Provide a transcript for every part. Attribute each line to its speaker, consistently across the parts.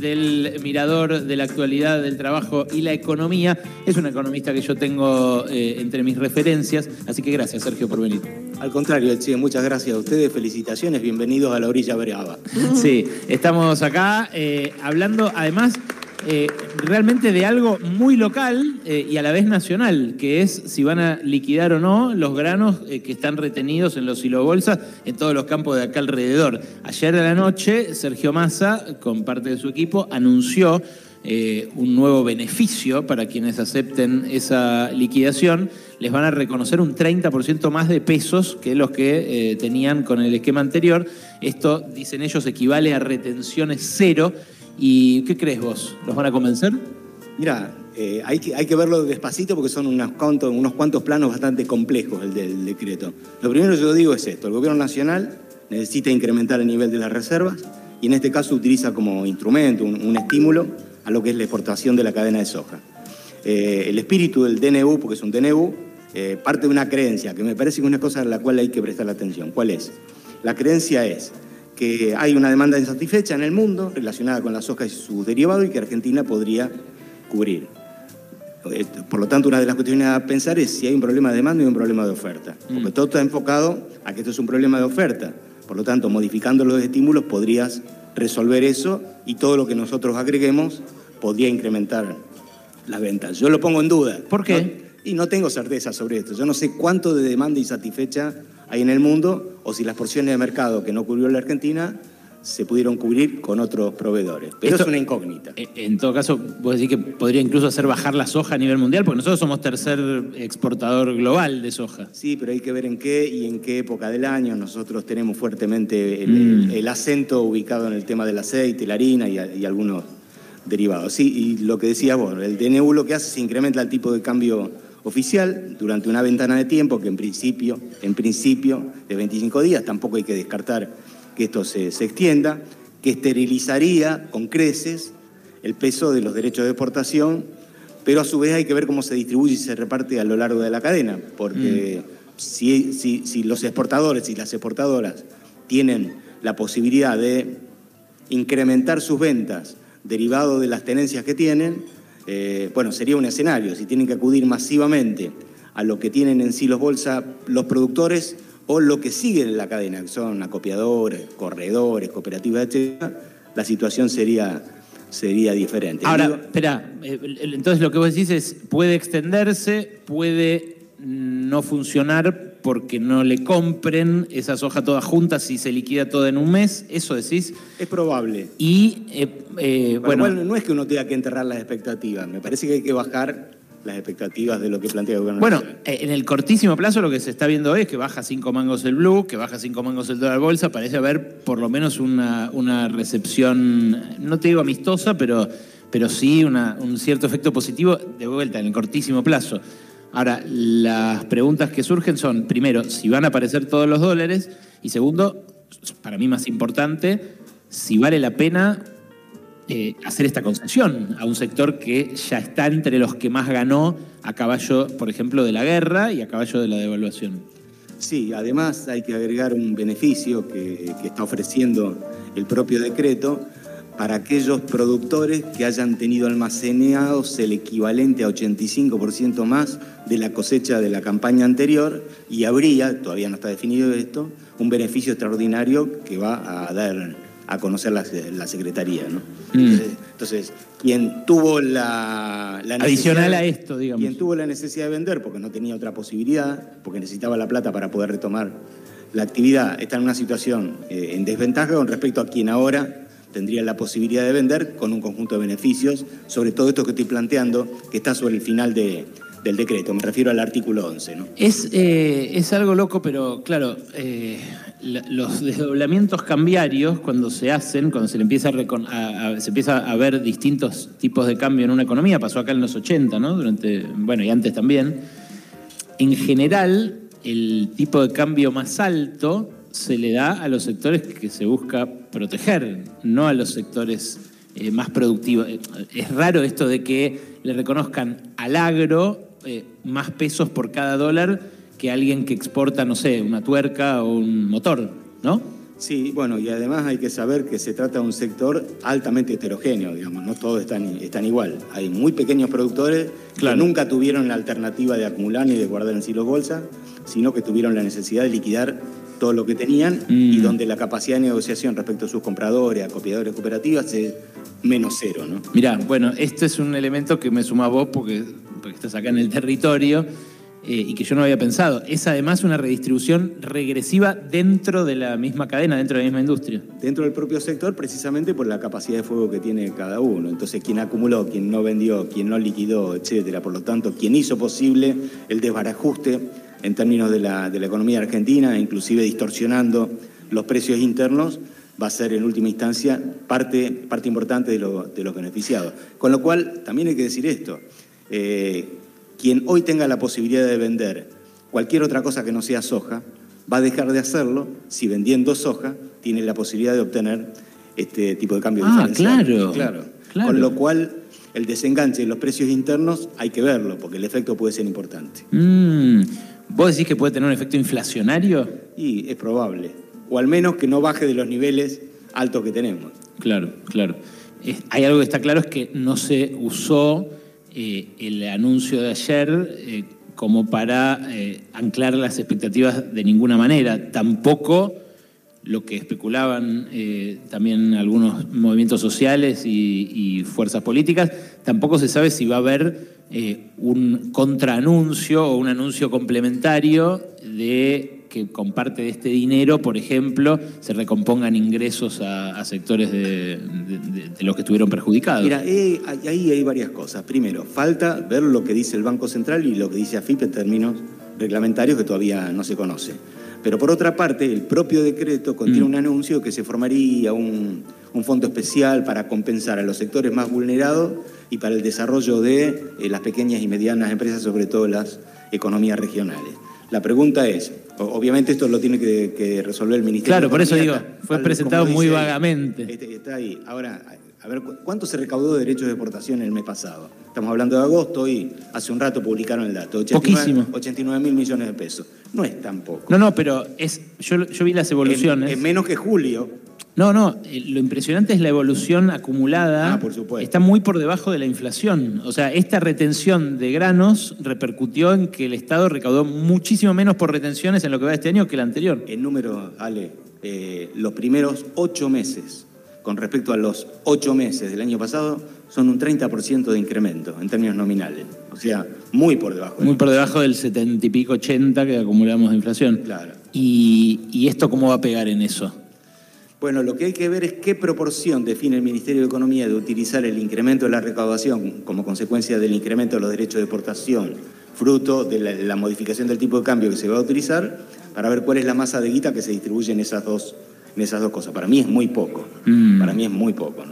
Speaker 1: del mirador de la actualidad del trabajo y la economía. Es un economista que yo tengo eh, entre mis referencias, así que gracias Sergio por venir.
Speaker 2: Al contrario, Che, muchas gracias a ustedes, felicitaciones, bienvenidos a la orilla brava.
Speaker 1: Sí, estamos acá eh, hablando además eh, realmente de algo muy local eh, y a la vez nacional, que es si van a liquidar o no los granos eh, que están retenidos en los silobolsas en todos los campos de acá alrededor. Ayer de la noche, Sergio Massa, con parte de su equipo, anunció un nuevo beneficio para quienes acepten esa liquidación. Les van a reconocer un 30% más de pesos que los que tenían con el esquema anterior. Esto, dicen ellos, equivale a retenciones cero ¿Y qué crees vos? ¿Los van a convencer?
Speaker 2: Mira, eh, hay, que, hay que verlo despacito porque son unos cuantos, unos cuantos planos bastante complejos el del decreto. Lo primero que yo digo es esto, el gobierno nacional necesita incrementar el nivel de las reservas y en este caso utiliza como instrumento, un, estímulo a lo que es la exportación de la cadena de soja. Eh, el espíritu del DNU, porque es un DNU, eh, parte de una creencia que me parece que es una cosa a la cual hay que prestar atención. ¿Cuál es? La creencia es que hay una demanda insatisfecha en el mundo relacionada con la soja y sus derivados y que Argentina podría cubrir. Por lo tanto, una de las cuestiones a pensar es si hay un problema de demanda y un problema de oferta. Porque mm. todo está enfocado a que esto es un problema de oferta. Por lo tanto, modificando los estímulos podrías resolver eso y todo lo que nosotros agreguemos podría incrementar las ventas. Yo lo pongo en duda.
Speaker 1: ¿Por qué?
Speaker 2: Y no tengo certeza sobre esto. Yo no sé cuánto de demanda insatisfecha hay en el mundo o si las porciones de mercado que no cubrió la Argentina se pudieron cubrir con otros proveedores. Pero es una incógnita.
Speaker 1: Eh, en todo caso, vos decís que podría incluso hacer bajar la soja a nivel mundial, porque nosotros somos tercer exportador global de soja.
Speaker 2: Sí, pero hay que ver en qué y en qué época del año. Nosotros tenemos fuertemente el, mm. acento ubicado en el tema del aceite, la harina y, y, algunos derivados. Sí, y lo que decía vos, el DNU lo que hace es incrementa el tipo de cambio oficial durante una ventana de tiempo que en principio, en principio de 25 días, tampoco hay que descartar que esto se, extienda, que esterilizaría con creces el peso de los derechos de exportación, pero a su vez hay que ver cómo se distribuye y se reparte a lo largo de la cadena, porque mm. si, si los exportadores y las exportadoras tienen la posibilidad de incrementar sus ventas derivado de las tenencias que tienen, eh, bueno, sería un escenario, si tienen que acudir masivamente a lo que tienen en sí los bolsa los productores o lo que siguen en la cadena, que son acopiadores, corredores, cooperativas, etc., la situación sería, sería diferente.
Speaker 1: Ahora, espera, eh, entonces lo que vos decís es, puede extenderse, puede no funcionar porque no le compren esa soja toda junta si se liquida toda en un mes, eso decís.
Speaker 2: Es probable.
Speaker 1: Y eh, eh, bueno,
Speaker 2: no es que uno tenga que enterrar las expectativas, me parece que hay que bajar las expectativas de lo que plantea el gobierno.
Speaker 1: Bueno, eh, en el cortísimo plazo lo que se está viendo hoy es que baja cinco mangos el blue, que baja cinco mangos el dólar bolsa, parece haber por lo menos una, una recepción, no te digo amistosa, pero, pero sí un cierto efecto positivo de vuelta en el cortísimo plazo. Ahora, las preguntas que surgen son, primero, si van a aparecer todos los dólares y segundo, para mí más importante, si vale la pena eh, hacer esta concesión a un sector que ya está entre los que más ganó a caballo, por ejemplo, de la guerra y a caballo de la devaluación.
Speaker 2: Sí, además hay que agregar un beneficio que, que está ofreciendo el propio decreto, para aquellos productores que hayan tenido almacenados el equivalente a 85% más de la cosecha de la campaña anterior y habría, todavía no está definido esto, un beneficio extraordinario que va a dar a conocer la, Secretaría. ¿no? Mm. Entonces, quien tuvo la,
Speaker 1: Adicional a esto, digamos.
Speaker 2: Quien tuvo la necesidad de vender porque no tenía otra posibilidad, porque necesitaba la plata para poder retomar la actividad, está en una situación eh, en desventaja con respecto a quien ahora tendría la posibilidad de vender con un conjunto de beneficios, sobre todo esto que estoy planteando, que está sobre el final de, del decreto, me refiero al artículo 11. ¿no?
Speaker 1: Es, eh, es algo loco, pero claro, eh, los desdoblamientos cambiarios cuando se hacen, cuando se, le empieza a, se empieza a ver distintos tipos de cambio en una economía, pasó acá en los 80, ¿no? Durante, bueno, y antes también, en general el tipo de cambio más alto se le da a los sectores que se busca proteger, no a los sectores eh, más productivos. Eh, es raro esto de que le reconozcan al agro eh, más pesos por cada dólar que alguien que exporta, no sé, una tuerca o un motor, ¿no?
Speaker 2: Sí, bueno, y además hay que saber que se trata de un sector altamente heterogéneo, digamos, no todos están, están igual. Hay muy pequeños productores que nunca tuvieron la alternativa de acumular ni de guardar en silos bolsa, sino que tuvieron la necesidad de liquidar todo lo que tenían y mm. donde la capacidad de negociación respecto a sus compradores, a copiadores cooperativas es menos cero, ¿no?
Speaker 1: Mirá, bueno, este es un elemento que me suma a vos porque, porque estás acá en el territorio eh, y que yo no había pensado. Es además una redistribución regresiva dentro de la misma cadena, dentro de la misma industria.
Speaker 2: Dentro del propio sector, precisamente por la capacidad de fuego que tiene cada uno. Entonces, quien acumuló, quien no vendió, quien no liquidó, etcétera. Por lo tanto, quien hizo posible el desbarajuste en términos de la, de la economía argentina, inclusive distorsionando los precios internos, va a ser en última instancia parte, parte importante de, de los beneficiados. Con lo cual, también hay que decir esto. Eh, quien hoy tenga la posibilidad de vender cualquier otra cosa que no sea soja, va a dejar de hacerlo si vendiendo soja tiene la posibilidad de obtener este tipo de cambio
Speaker 1: ah, Claro,
Speaker 2: claro, Con lo cual, el desenganche de los precios internos hay que verlo, porque el efecto puede ser importante.
Speaker 1: Mm. ¿Vos decís que puede tener un efecto inflacionario?
Speaker 2: Y es probable. O al menos que no baje de los niveles altos que tenemos.
Speaker 1: Claro, claro. hay algo que está claro, es que no se usó eh, el anuncio de ayer eh, como para eh, anclar las expectativas de ninguna manera. Tampoco lo que especulaban también algunos movimientos sociales y, fuerzas políticas, tampoco se sabe si va a haber un contraanuncio o un anuncio complementario de que con parte de este dinero, por ejemplo, se recompongan ingresos a, sectores de, los que estuvieron perjudicados.
Speaker 2: Mira, eh, ahí hay varias cosas. Primero, falta ver lo que dice el Banco Central y lo que dice AFIP en términos reglamentarios que todavía no se conoce. Pero por otra parte, el propio decreto contiene mm. un anuncio que se formaría un, un, fondo especial para compensar a los sectores más vulnerados y para el desarrollo de eh, las pequeñas y medianas empresas, sobre todo las economías regionales. La pregunta es, obviamente esto lo tiene que, resolver el Ministerio.
Speaker 1: Claro, por eso digo, fue presentado muy vagamente.
Speaker 2: Este, está ahí. Ahora, a ver, ¿cuánto se recaudó de derechos de exportación el mes pasado? Estamos hablando de agosto y hace un rato publicaron el dato.
Speaker 1: Poquísimo.
Speaker 2: 89 mil millones de pesos. No es tan poco.
Speaker 1: No, no, pero es, yo, vi las evoluciones.
Speaker 2: Es menos que julio.
Speaker 1: No, no, eh, lo impresionante es la evolución acumulada.
Speaker 2: Ah, por supuesto.
Speaker 1: Está muy por debajo de la inflación. O sea, esta retención de granos repercutió en que el Estado recaudó muchísimo menos por retenciones en lo que va de este año que el anterior.
Speaker 2: En número, Ale, eh, los primeros ocho meses con respecto a los ocho meses del año pasado son un 30% de incremento en términos nominales. O sea, muy por debajo.
Speaker 1: Muy por debajo del 70 y pico, 80 que acumulamos de inflación.
Speaker 2: Claro.
Speaker 1: ¿Y, ¿Y esto cómo va a pegar en eso?
Speaker 2: Bueno, lo que hay que ver es qué proporción define el Ministerio de Economía de utilizar el incremento de la recaudación como consecuencia del incremento de los derechos de exportación, fruto de la, modificación del tipo de cambio que se va a utilizar, para ver cuál es la masa de guita que se distribuye en esas dos, en esas dos cosas. Para mí es muy poco. Mm. Para mí es muy poco.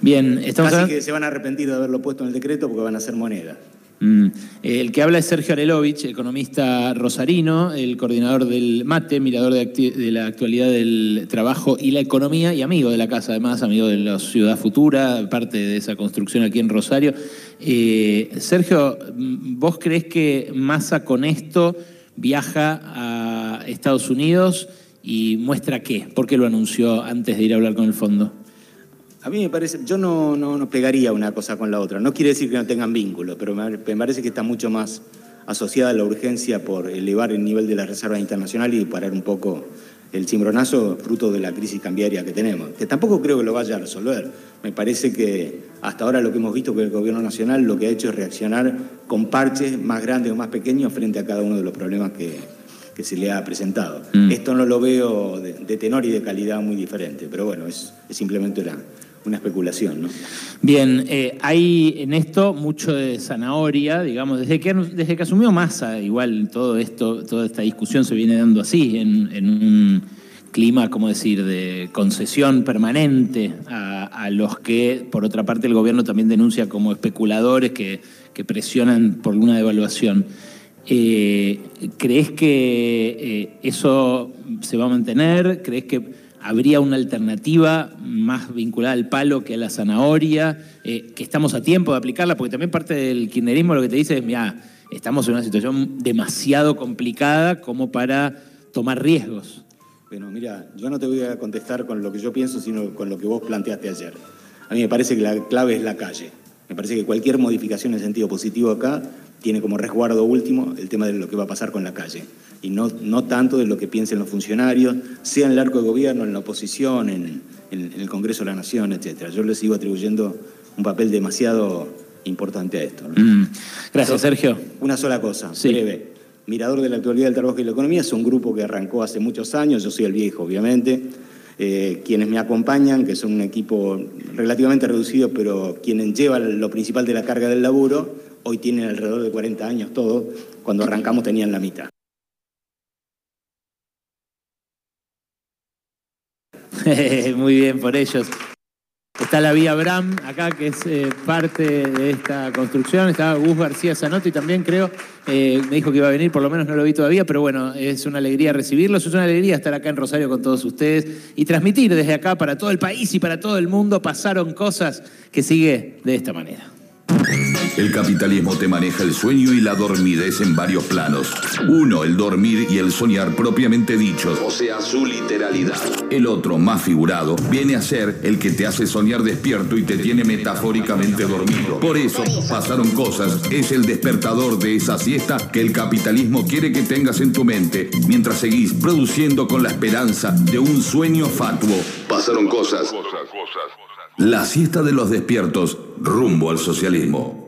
Speaker 1: Bien, estamos
Speaker 2: Así que se van a arrepentir de haberlo puesto en el decreto porque van a ser monedas.
Speaker 1: Mm. El que habla es Sergio Arelovich, economista rosarino, el coordinador del MATE, mirador de, la actualidad del trabajo y la economía y amigo de la casa, además, amigo de la Ciudad Futura, parte de esa construcción aquí en Rosario. Eh, Sergio, ¿vos crees que Massa con esto viaja a Estados Unidos y muestra qué? ¿Por qué lo anunció antes de ir a hablar con el fondo?
Speaker 2: A mí me parece, yo no, no, pegaría una cosa con la otra. No quiere decir que no tengan vínculo, pero me, parece que está mucho más asociada a la urgencia por elevar el nivel de las reservas internacionales y parar un poco el cimbronazo fruto de la crisis cambiaria que tenemos, que tampoco creo que lo vaya a resolver. Me parece que hasta ahora lo que hemos visto que el gobierno nacional lo que ha hecho es reaccionar con parches más grandes o más pequeños frente a cada uno de los problemas que, que se le ha presentado. Mm. Esto no lo veo de, tenor y de calidad muy diferente, pero bueno, es, es simplemente una, una especulación. ¿no?
Speaker 1: Bien, eh, hay en esto mucho de zanahoria, digamos, desde que, desde que asumió Massa, igual todo esto, toda esta discusión se viene dando así, en, un clima, como decir?, de concesión permanente a, los que, por otra parte, el gobierno también denuncia como especuladores que, presionan por una devaluación. Eh, ¿Crees que eh, eso se va a mantener? ¿Crees que habría una alternativa más vinculada al palo que a la zanahoria, eh, que estamos a tiempo de aplicarla, porque también parte del kirchnerismo lo que te dice es, mira, estamos en una situación demasiado complicada como para tomar riesgos.
Speaker 2: Bueno, mira, yo no te voy a contestar con lo que yo pienso, sino con lo que vos planteaste ayer. A mí me parece que la clave es la calle. Me parece que cualquier modificación en sentido positivo acá tiene como resguardo último el tema de lo que va a pasar con la calle. Y no, no tanto de lo que piensen los funcionarios, sea en el arco de gobierno, en la oposición, en, el Congreso de la Nación, etc. Yo les sigo atribuyendo un papel demasiado importante a esto. Mm.
Speaker 1: Gracias, Sergio.
Speaker 2: Una sola cosa, breve. Mirador de la actualidad del trabajo y la economía es un grupo que arrancó hace muchos años, yo soy el viejo, obviamente. Eh, quienes me acompañan, que son un equipo relativamente reducido, pero quienes llevan lo principal de la carga del laburo, hoy tienen alrededor de 40 años todos, cuando arrancamos tenían la mitad.
Speaker 1: Muy bien por ellos. Está la vía Bram acá, que es eh, parte de esta construcción. Está Gus García Zanotti también, creo. Eh, me dijo que iba a venir, por lo menos no lo vi todavía, pero bueno, es una alegría recibirlos. Es una alegría estar acá en Rosario con todos ustedes y transmitir desde acá para todo el país y para todo el mundo. Pasaron cosas que sigue de esta manera.
Speaker 3: El capitalismo te maneja el sueño y la dormidez en varios planos. Uno, el dormir y el soñar propiamente dichos, o sea, su literalidad. El otro, más figurado, viene a ser el que te hace soñar despierto y te tiene metafóricamente dormido. Por eso, pasaron cosas, es el despertador de esa siesta que el capitalismo quiere que tengas en tu mente mientras seguís produciendo con la esperanza de un sueño fatuo. Pasaron cosas. La siesta de los despiertos rumbo al socialismo.